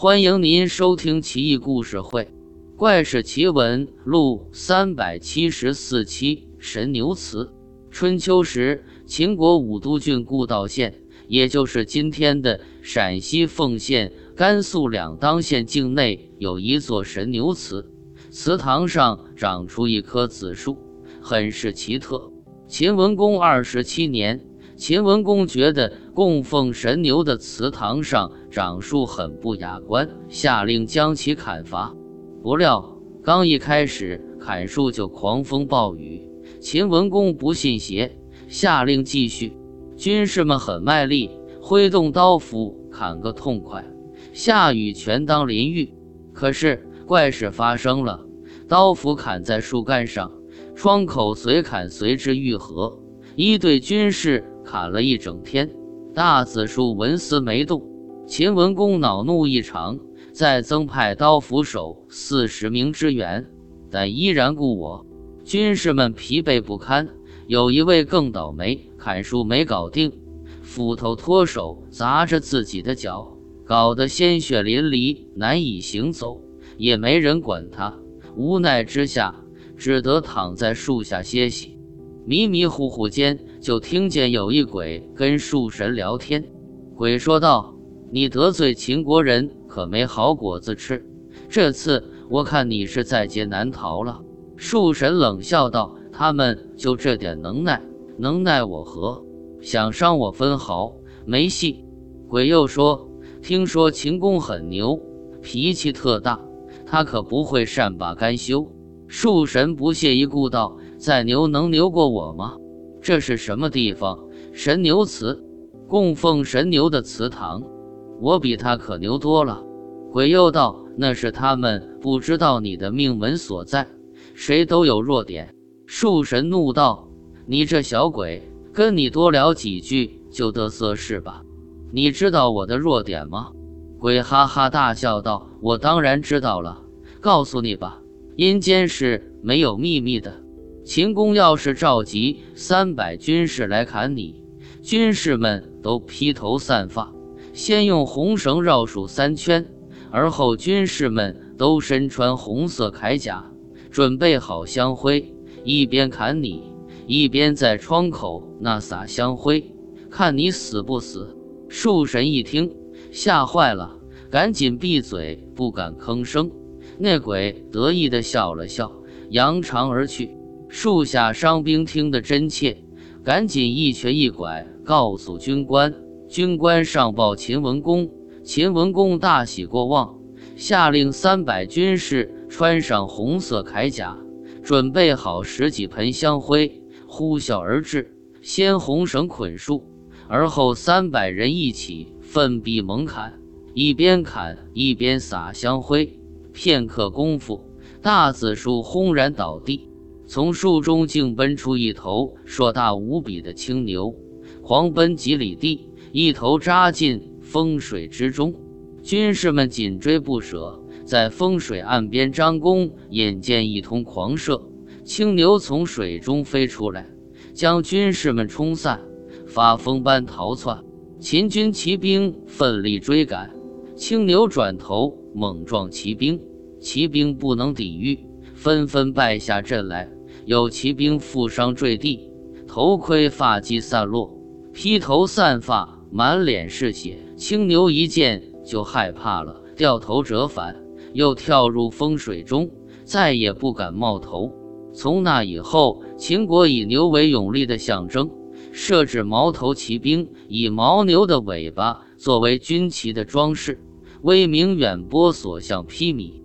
欢迎您收听《奇异故事会·怪事奇闻录》三百七十四期神牛祠。春秋时，秦国武都郡故道县，也就是今天的陕西凤县、甘肃两当县境内，有一座神牛祠。祠堂上长出一棵紫树，很是奇特。秦文公二十七年。秦文公觉得供奉神牛的祠堂上长树很不雅观，下令将其砍伐。不料刚一开始砍树就狂风暴雨，秦文公不信邪，下令继续。军士们很卖力，挥动刀斧砍个痛快。下雨全当淋浴，可是怪事发生了，刀斧砍在树干上，窗口随砍随之愈合。一队军士。砍了一整天，大紫树纹丝没动。秦文公恼怒异常，再增派刀斧手四十名支援，但依然故我。军士们疲惫不堪。有一位更倒霉，砍树没搞定，斧头脱手砸着自己的脚，搞得鲜血淋漓，难以行走。也没人管他，无奈之下，只得躺在树下歇息。迷迷糊糊间，就听见有一鬼跟树神聊天。鬼说道：“你得罪秦国人，可没好果子吃。这次我看你是在劫难逃了。”树神冷笑道：“他们就这点能耐，能奈我何？想伤我分毫没戏。”鬼又说：“听说秦公很牛，脾气特大，他可不会善罢甘休。”树神不屑一顾道。再牛能牛过我吗？这是什么地方？神牛祠，供奉神牛的祠堂。我比他可牛多了。鬼又道：“那是他们不知道你的命门所在。谁都有弱点。”树神怒道：“你这小鬼，跟你多聊几句就得瑟是吧？你知道我的弱点吗？”鬼哈哈大笑道：“我当然知道了。告诉你吧，阴间是没有秘密的。”秦公要是召集三百军士来砍你，军士们都披头散发，先用红绳绕树三圈，而后军士们都身穿红色铠甲，准备好香灰，一边砍你，一边在窗口那撒香灰，看你死不死。树神一听，吓坏了，赶紧闭嘴，不敢吭声。那鬼得意地笑了笑，扬长而去。树下伤兵听得真切，赶紧一瘸一拐告诉军官。军官上报秦文公，秦文公大喜过望，下令三百军士穿上红色铠甲，准备好十几盆香灰，呼啸而至，先红绳捆树，而后三百人一起奋臂猛砍，一边砍一边撒香灰。片刻功夫，大紫树轰然倒地。从树中竟奔出一头硕大无比的青牛，狂奔几里地，一头扎进风水之中。军士们紧追不舍，在风水岸边张弓，引见一通狂射，青牛从水中飞出来，将军士们冲散，发疯般逃窜。秦军骑兵奋力追赶，青牛转头猛撞骑兵，骑兵不能抵御，纷纷败下阵来。有骑兵负伤坠地，头盔发髻散落，披头散发，满脸是血。青牛一见就害怕了，掉头折返，又跳入风水中，再也不敢冒头。从那以后，秦国以牛为勇力的象征，设置矛头骑兵，以牦牛的尾巴作为军旗的装饰，威名远播，所向披靡。